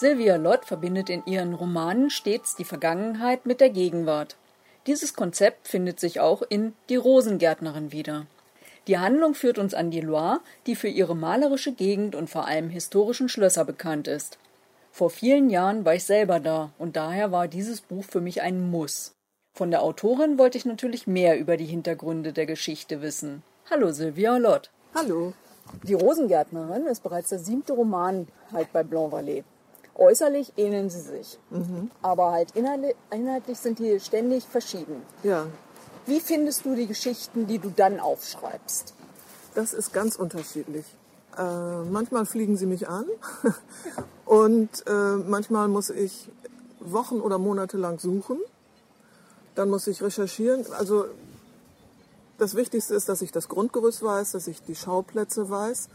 Sylvia Lott verbindet in ihren Romanen stets die Vergangenheit mit der Gegenwart. Dieses Konzept findet sich auch in Die Rosengärtnerin wieder. Die Handlung führt uns an die Loire, die für ihre malerische Gegend und vor allem historischen Schlösser bekannt ist. Vor vielen Jahren war ich selber da und daher war dieses Buch für mich ein Muss. Von der Autorin wollte ich natürlich mehr über die Hintergründe der Geschichte wissen. Hallo Sylvia Lott. Hallo. Die Rosengärtnerin ist bereits der siebte Roman halt bei Blanc Vallée. Äußerlich ähneln sie sich, mhm. aber halt inhaltlich sind die ständig verschieden. Ja. Wie findest du die Geschichten, die du dann aufschreibst? Das ist ganz unterschiedlich. Äh, manchmal fliegen sie mich an und äh, manchmal muss ich Wochen oder Monate lang suchen. Dann muss ich recherchieren. Also das Wichtigste ist, dass ich das Grundgerüst weiß, dass ich die Schauplätze weiß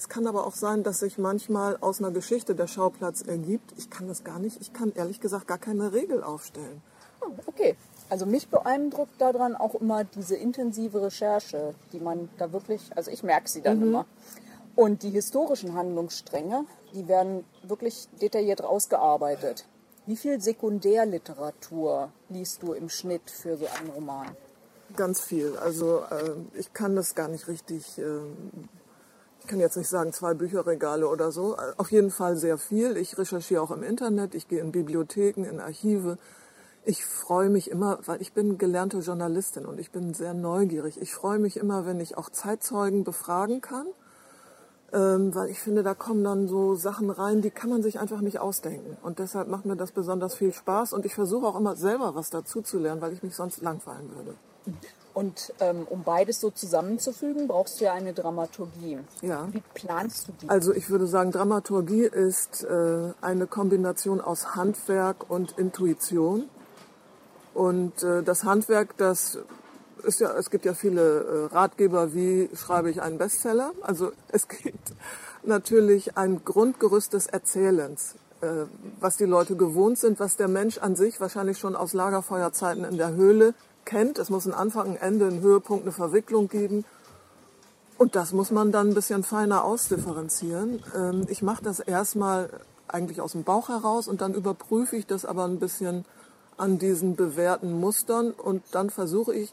es kann aber auch sein, dass sich manchmal aus einer Geschichte der Schauplatz ergibt. Ich kann das gar nicht, ich kann ehrlich gesagt gar keine Regel aufstellen. Oh, okay. Also mich beeindruckt daran auch immer diese intensive Recherche, die man da wirklich, also ich merke sie dann mhm. immer. Und die historischen Handlungsstränge, die werden wirklich detailliert rausgearbeitet. Wie viel Sekundärliteratur liest du im Schnitt für so einen Roman? Ganz viel. Also äh, ich kann das gar nicht richtig äh, kann jetzt nicht sagen zwei Bücherregale oder so, auf jeden Fall sehr viel. Ich recherchiere auch im Internet, ich gehe in Bibliotheken, in Archive. Ich freue mich immer, weil ich bin gelernte Journalistin und ich bin sehr neugierig. Ich freue mich immer, wenn ich auch Zeitzeugen befragen kann, ähm, weil ich finde, da kommen dann so Sachen rein, die kann man sich einfach nicht ausdenken. Und deshalb macht mir das besonders viel Spaß und ich versuche auch immer selber was dazu zu lernen, weil ich mich sonst langweilen würde. Und ähm, um beides so zusammenzufügen, brauchst du ja eine Dramaturgie. Ja. Wie planst du die? Also ich würde sagen, Dramaturgie ist äh, eine Kombination aus Handwerk und Intuition. Und äh, das Handwerk, das ist ja, es gibt ja viele äh, Ratgeber, wie schreibe ich einen Bestseller. Also es gibt natürlich ein Grundgerüst des Erzählens, äh, was die Leute gewohnt sind, was der Mensch an sich wahrscheinlich schon aus Lagerfeuerzeiten in der Höhle kennt. Es muss einen Anfang, ein Ende, einen Höhepunkt, eine Verwicklung geben. Und das muss man dann ein bisschen feiner ausdifferenzieren. Ähm, ich mache das erstmal eigentlich aus dem Bauch heraus und dann überprüfe ich das aber ein bisschen an diesen bewährten Mustern und dann versuche ich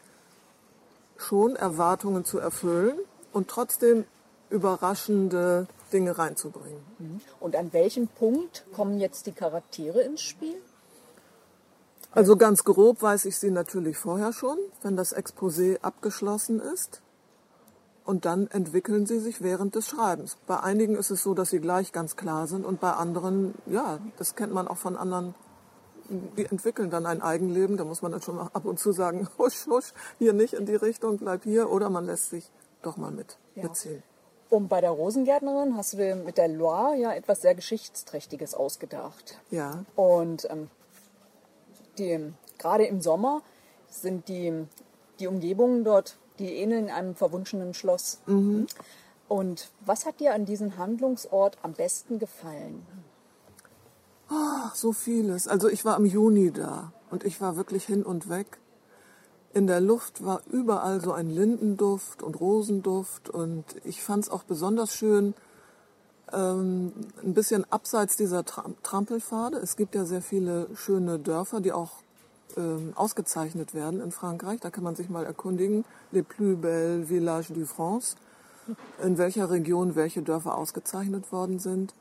schon Erwartungen zu erfüllen und trotzdem überraschende Dinge reinzubringen. Mhm. Und an welchem Punkt kommen jetzt die Charaktere ins Spiel? Also ganz grob weiß ich sie natürlich vorher schon, wenn das Exposé abgeschlossen ist. Und dann entwickeln sie sich während des Schreibens. Bei einigen ist es so, dass sie gleich ganz klar sind und bei anderen, ja, das kennt man auch von anderen, die entwickeln dann ein Eigenleben. Da muss man dann schon ab und zu sagen, husch, husch, hier nicht in die Richtung, bleib hier. Oder man lässt sich doch mal mit, ja. mitziehen. Und bei der Rosengärtnerin hast du dir mit der Loire ja etwas sehr Geschichtsträchtiges ausgedacht. Ja. Und ähm, die, gerade im Sommer sind die, die Umgebungen dort, die ähneln einem verwunschenen Schloss. Mhm. Und was hat dir an diesem Handlungsort am besten gefallen? Oh, so vieles. Also ich war im Juni da und ich war wirklich hin und weg. In der Luft war überall so ein Lindenduft und Rosenduft und ich fand es auch besonders schön, ähm, ein bisschen abseits dieser Tram Trampelpfade. Es gibt ja sehr viele schöne Dörfer, die auch ähm, ausgezeichnet werden in Frankreich. Da kann man sich mal erkundigen. Les plus belles villages de France. In welcher Region welche Dörfer ausgezeichnet worden sind.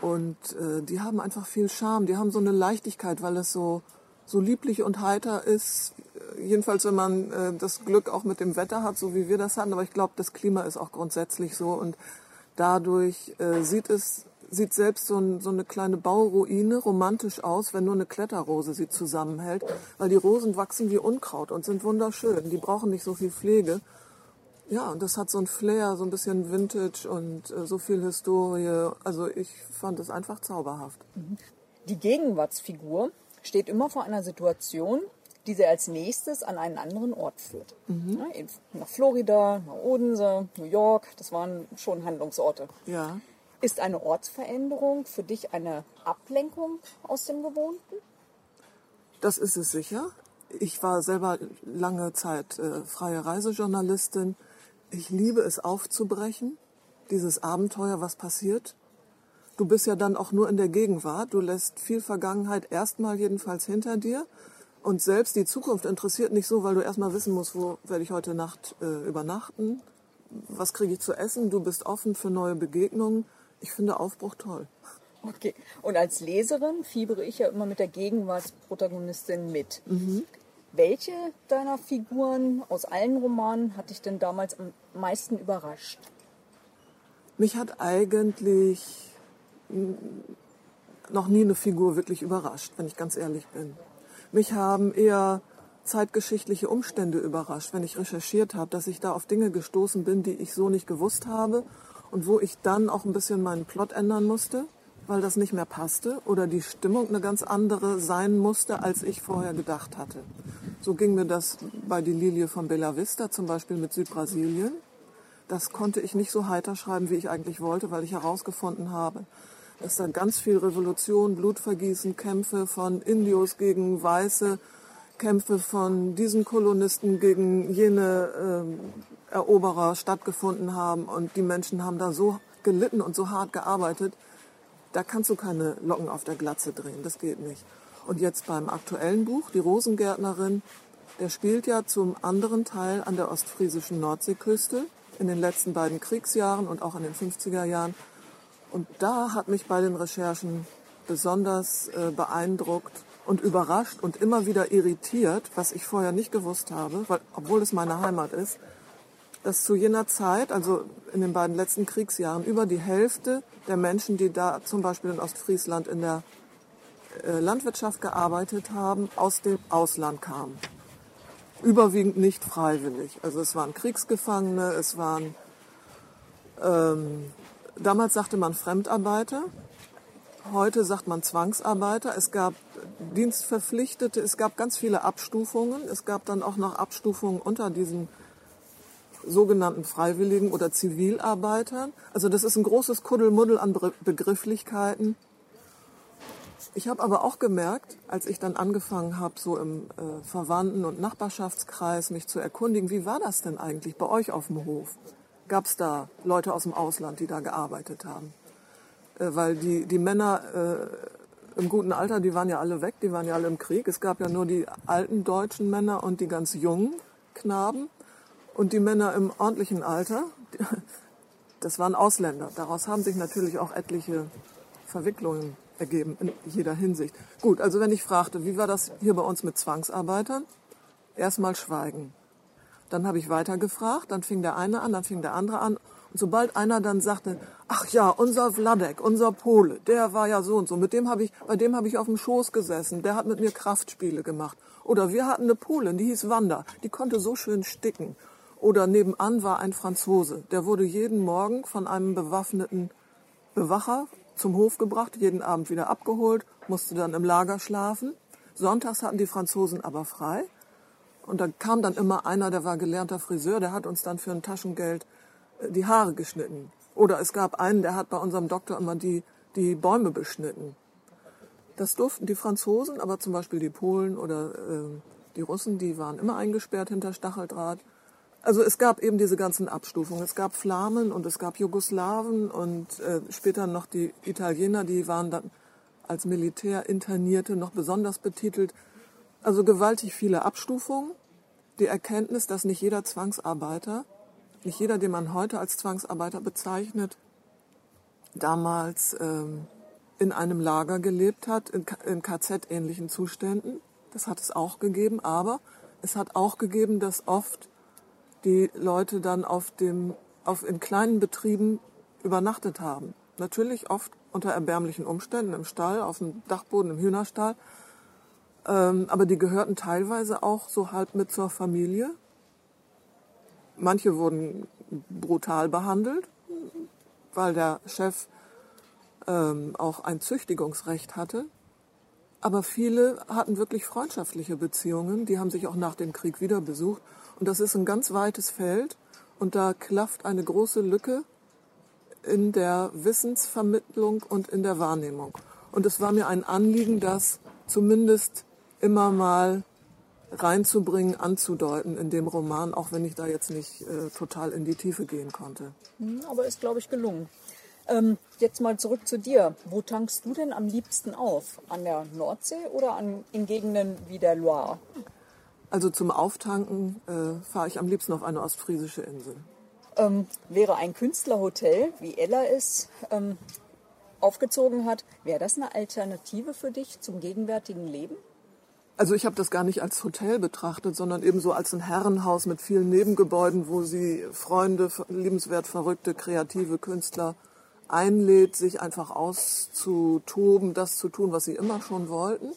Und äh, die haben einfach viel Charme. Die haben so eine Leichtigkeit, weil es so, so lieblich und heiter ist. Jedenfalls, wenn man äh, das Glück auch mit dem Wetter hat, so wie wir das hatten. Aber ich glaube, das Klima ist auch grundsätzlich so. Und Dadurch äh, sieht es sieht selbst so, ein, so, eine kleine Bauruine romantisch aus, wenn nur eine Kletterrose sie zusammenhält, weil die Rosen wachsen wie Unkraut und sind wunderschön. Die brauchen nicht so viel Pflege. Ja, und das hat so ein Flair, so ein bisschen Vintage und äh, so viel Historie. Also ich fand es einfach zauberhaft. Die Gegenwartsfigur steht immer vor einer Situation, die sie als nächstes an einen anderen Ort führt. Mhm. nach Florida, nach Odense, New York, das waren schon Handlungsorte. Ja. Ist eine Ortsveränderung für dich eine Ablenkung aus dem Gewohnten? Das ist es sicher. Ich war selber lange Zeit äh, freie Reisejournalistin. Ich liebe es aufzubrechen, dieses Abenteuer, was passiert. du bist ja dann auch nur in der Gegenwart. Du lässt viel Vergangenheit erstmal jedenfalls hinter dir. Und selbst die Zukunft interessiert nicht so, weil du erstmal wissen musst, wo werde ich heute Nacht äh, übernachten, was kriege ich zu essen. Du bist offen für neue Begegnungen. Ich finde Aufbruch toll. Okay. Und als Leserin fiebere ich ja immer mit der Gegenwartsprotagonistin mit. Mhm. Welche deiner Figuren aus allen Romanen hat dich denn damals am meisten überrascht? Mich hat eigentlich noch nie eine Figur wirklich überrascht, wenn ich ganz ehrlich bin. Mich haben eher zeitgeschichtliche Umstände überrascht, wenn ich recherchiert habe, dass ich da auf Dinge gestoßen bin, die ich so nicht gewusst habe und wo ich dann auch ein bisschen meinen Plot ändern musste, weil das nicht mehr passte oder die Stimmung eine ganz andere sein musste, als ich vorher gedacht hatte. So ging mir das bei Die Lilie von Bella Vista zum Beispiel mit Südbrasilien. Das konnte ich nicht so heiter schreiben, wie ich eigentlich wollte, weil ich herausgefunden habe, dass da ganz viel Revolution, Blutvergießen, Kämpfe von Indios gegen Weiße, Kämpfe von diesen Kolonisten gegen jene äh, Eroberer stattgefunden haben. Und die Menschen haben da so gelitten und so hart gearbeitet. Da kannst du keine Locken auf der Glatze drehen. Das geht nicht. Und jetzt beim aktuellen Buch, Die Rosengärtnerin, der spielt ja zum anderen Teil an der ostfriesischen Nordseeküste in den letzten beiden Kriegsjahren und auch in den 50er Jahren. Und da hat mich bei den Recherchen besonders äh, beeindruckt und überrascht und immer wieder irritiert, was ich vorher nicht gewusst habe, weil, obwohl es meine Heimat ist, dass zu jener Zeit, also in den beiden letzten Kriegsjahren, über die Hälfte der Menschen, die da zum Beispiel in Ostfriesland in der äh, Landwirtschaft gearbeitet haben, aus dem Ausland kamen. Überwiegend nicht freiwillig. Also es waren Kriegsgefangene, es waren, ähm, damals sagte man Fremdarbeiter, heute sagt man Zwangsarbeiter. Es gab Dienstverpflichtete, es gab ganz viele Abstufungen. Es gab dann auch noch Abstufungen unter diesen sogenannten Freiwilligen oder Zivilarbeitern. Also das ist ein großes Kuddelmuddel an Begrifflichkeiten. Ich habe aber auch gemerkt, als ich dann angefangen habe, so im äh, Verwandten- und Nachbarschaftskreis mich zu erkundigen, wie war das denn eigentlich bei euch auf dem Hof? Gab es da Leute aus dem Ausland, die da gearbeitet haben? Äh, weil die, die Männer äh, im guten Alter, die waren ja alle weg, die waren ja alle im Krieg. Es gab ja nur die alten deutschen Männer und die ganz jungen Knaben. Und die Männer im ordentlichen Alter, das waren Ausländer. Daraus haben sich natürlich auch etliche Verwicklungen ergeben in jeder Hinsicht. Gut, also wenn ich fragte, wie war das hier bei uns mit Zwangsarbeitern? Erstmal schweigen. Dann habe ich weiter gefragt, dann fing der eine an, dann fing der andere an. Und sobald einer dann sagte, ach ja, unser Wladek, unser Pole, der war ja so und so, mit dem habe ich, bei dem habe ich auf dem Schoß gesessen, der hat mit mir Kraftspiele gemacht. Oder wir hatten eine Polin, die hieß Wanda, die konnte so schön sticken. Oder nebenan war ein Franzose, der wurde jeden Morgen von einem bewaffneten Bewacher zum Hof gebracht, jeden Abend wieder abgeholt, musste dann im Lager schlafen. Sonntags hatten die Franzosen aber frei. Und da kam dann immer einer, der war gelernter Friseur, der hat uns dann für ein Taschengeld äh, die Haare geschnitten. Oder es gab einen, der hat bei unserem Doktor immer die, die Bäume beschnitten. Das durften die Franzosen, aber zum Beispiel die Polen oder äh, die Russen, die waren immer eingesperrt hinter Stacheldraht. Also es gab eben diese ganzen Abstufungen. Es gab Flamen und es gab Jugoslawen und äh, später noch die Italiener, die waren dann als Militärinternierte noch besonders betitelt. Also gewaltig viele Abstufungen. Die Erkenntnis, dass nicht jeder Zwangsarbeiter, nicht jeder, den man heute als Zwangsarbeiter bezeichnet, damals ähm, in einem Lager gelebt hat, in, in KZ-ähnlichen Zuständen. Das hat es auch gegeben, aber es hat auch gegeben, dass oft die Leute dann auf dem, auf, in kleinen Betrieben übernachtet haben. Natürlich oft unter erbärmlichen Umständen im Stall, auf dem Dachboden, im Hühnerstall. Ähm, aber die gehörten teilweise auch so halb mit zur Familie. Manche wurden brutal behandelt, weil der Chef ähm, auch ein Züchtigungsrecht hatte. Aber viele hatten wirklich freundschaftliche Beziehungen. Die haben sich auch nach dem Krieg wieder besucht. Und das ist ein ganz weites Feld und da klafft eine große Lücke in der Wissensvermittlung und in der Wahrnehmung. Und es war mir ein Anliegen, das zumindest immer mal reinzubringen, anzudeuten in dem Roman, auch wenn ich da jetzt nicht äh, total in die Tiefe gehen konnte. Hm, aber ist, glaube ich, gelungen. Ähm, jetzt mal zurück zu dir. Wo tankst du denn am liebsten auf? An der Nordsee oder an, in Gegenden wie der Loire? Also zum Auftanken äh, fahre ich am liebsten auf eine ostfriesische Insel. Ähm, wäre ein Künstlerhotel, wie Ella es ähm, aufgezogen hat, wäre das eine Alternative für dich zum gegenwärtigen Leben? Also ich habe das gar nicht als Hotel betrachtet, sondern eben so als ein Herrenhaus mit vielen Nebengebäuden, wo sie Freunde, liebenswert verrückte, kreative Künstler einlädt, sich einfach auszutoben, das zu tun, was sie immer schon wollten.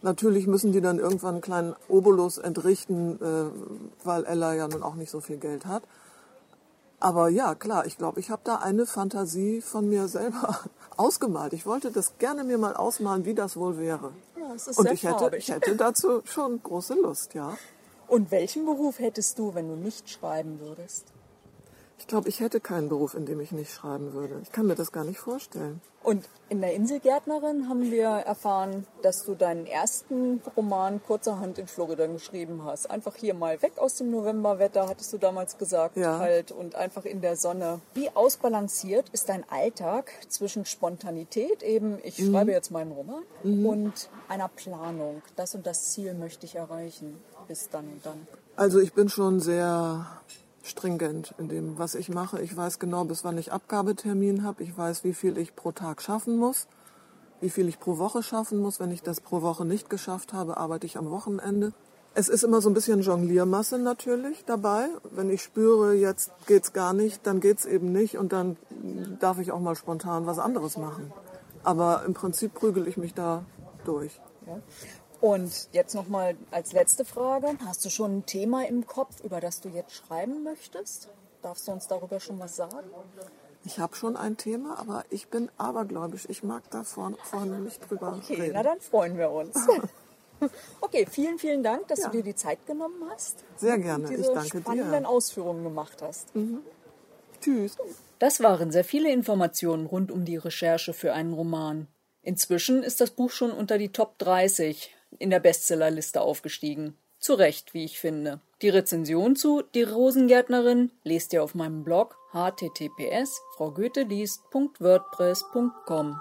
Natürlich müssen die dann irgendwann einen kleinen Obolus entrichten, äh, weil Ella ja nun auch nicht so viel Geld hat. Aber ja, klar, ich glaube, ich habe da eine Fantasie von mir selber ausgemalt. Ich wollte das gerne mir mal ausmalen, wie das wohl wäre. Es ist Und sehr ich hätte, farbig. ich hätte dazu schon große Lust, ja. Und welchen Beruf hättest du, wenn du nicht schreiben würdest? Ich glaube, ich hätte keinen Beruf, in dem ich nicht schreiben würde. Ich kann mir das gar nicht vorstellen. Und in der Inselgärtnerin haben wir erfahren, dass du deinen ersten Roman kurzerhand in Florida geschrieben hast. Einfach hier mal weg aus dem Novemberwetter, hattest du damals gesagt, Ja. kalt und einfach in der Sonne. Wie ausbalanciert ist dein Alltag zwischen Spontanität, eben ich schreibe jetzt meinen Roman, und einer Planung? Das und das Ziel möchte ich erreichen. Bis dann und dann. Also ich bin schon sehr stringent in dem, was ich mache. Ich weiß genau, bis wann ich Abgabetermin habe. Ich weiß, wie viel ich pro Tag schaffen muss, wie viel ich pro Woche schaffen muss. Wenn ich das pro Woche nicht geschafft habe, arbeite ich am Wochenende. Es ist immer so ein bisschen Jongliermasse natürlich dabei. Wenn ich spüre, jetzt geht's gar nicht, dann geht's eben nicht und dann darf ich auch mal spontan was anderes machen. Aber im Prinzip prügel ich mich da durch. Und jetzt nochmal als letzte Frage. Hast du schon ein Thema im Kopf, über das du jetzt schreiben möchtest? Darfst du uns darüber schon was sagen? Ich habe schon ein Thema, aber ich bin abergläubisch. Ich mag da vorne, vorne nicht drüber Okay, reden. na dann freuen wir uns. Okay, vielen, vielen Dank, dass Ja. du dir die Zeit genommen hast. Sehr gerne. Und Ich diese danke dir. spannenden Ausführungen gemacht hast. Tschüss. Das waren sehr viele Informationen rund um die Recherche für einen Roman. Inzwischen ist das Buch schon unter die Top 30 in der Bestsellerliste aufgestiegen. Zu Recht, wie ich finde. Die Rezension zu Die Rosengärtnerin lest ihr auf meinem Blog https fraugoetheliest.wordpress.com.